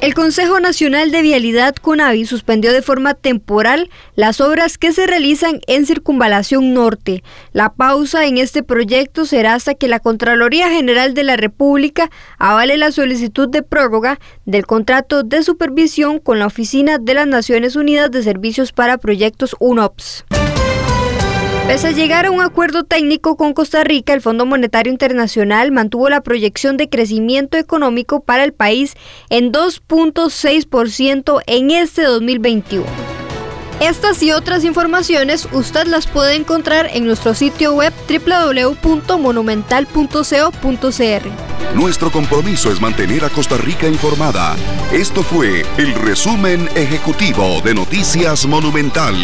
El Consejo Nacional de Vialidad CONAVI suspendió de forma temporal las obras que se realizan en Circunvalación Norte. La pausa en este proyecto será hasta que la Contraloría General de la República avale la solicitud de prórroga del contrato de supervisión con la Oficina de las Naciones Unidas de Servicios para Proyectos UNOPS. Pese a llegar a un acuerdo técnico con Costa Rica, el Fondo Monetario Internacional mantuvo la proyección de crecimiento económico para el país en 2.6% en este 2021. Estas y otras informaciones usted las puede encontrar en nuestro sitio web www.monumental.co.cr. Nuestro compromiso es mantener a Costa Rica informada. Esto fue el resumen ejecutivo de Noticias Monumental.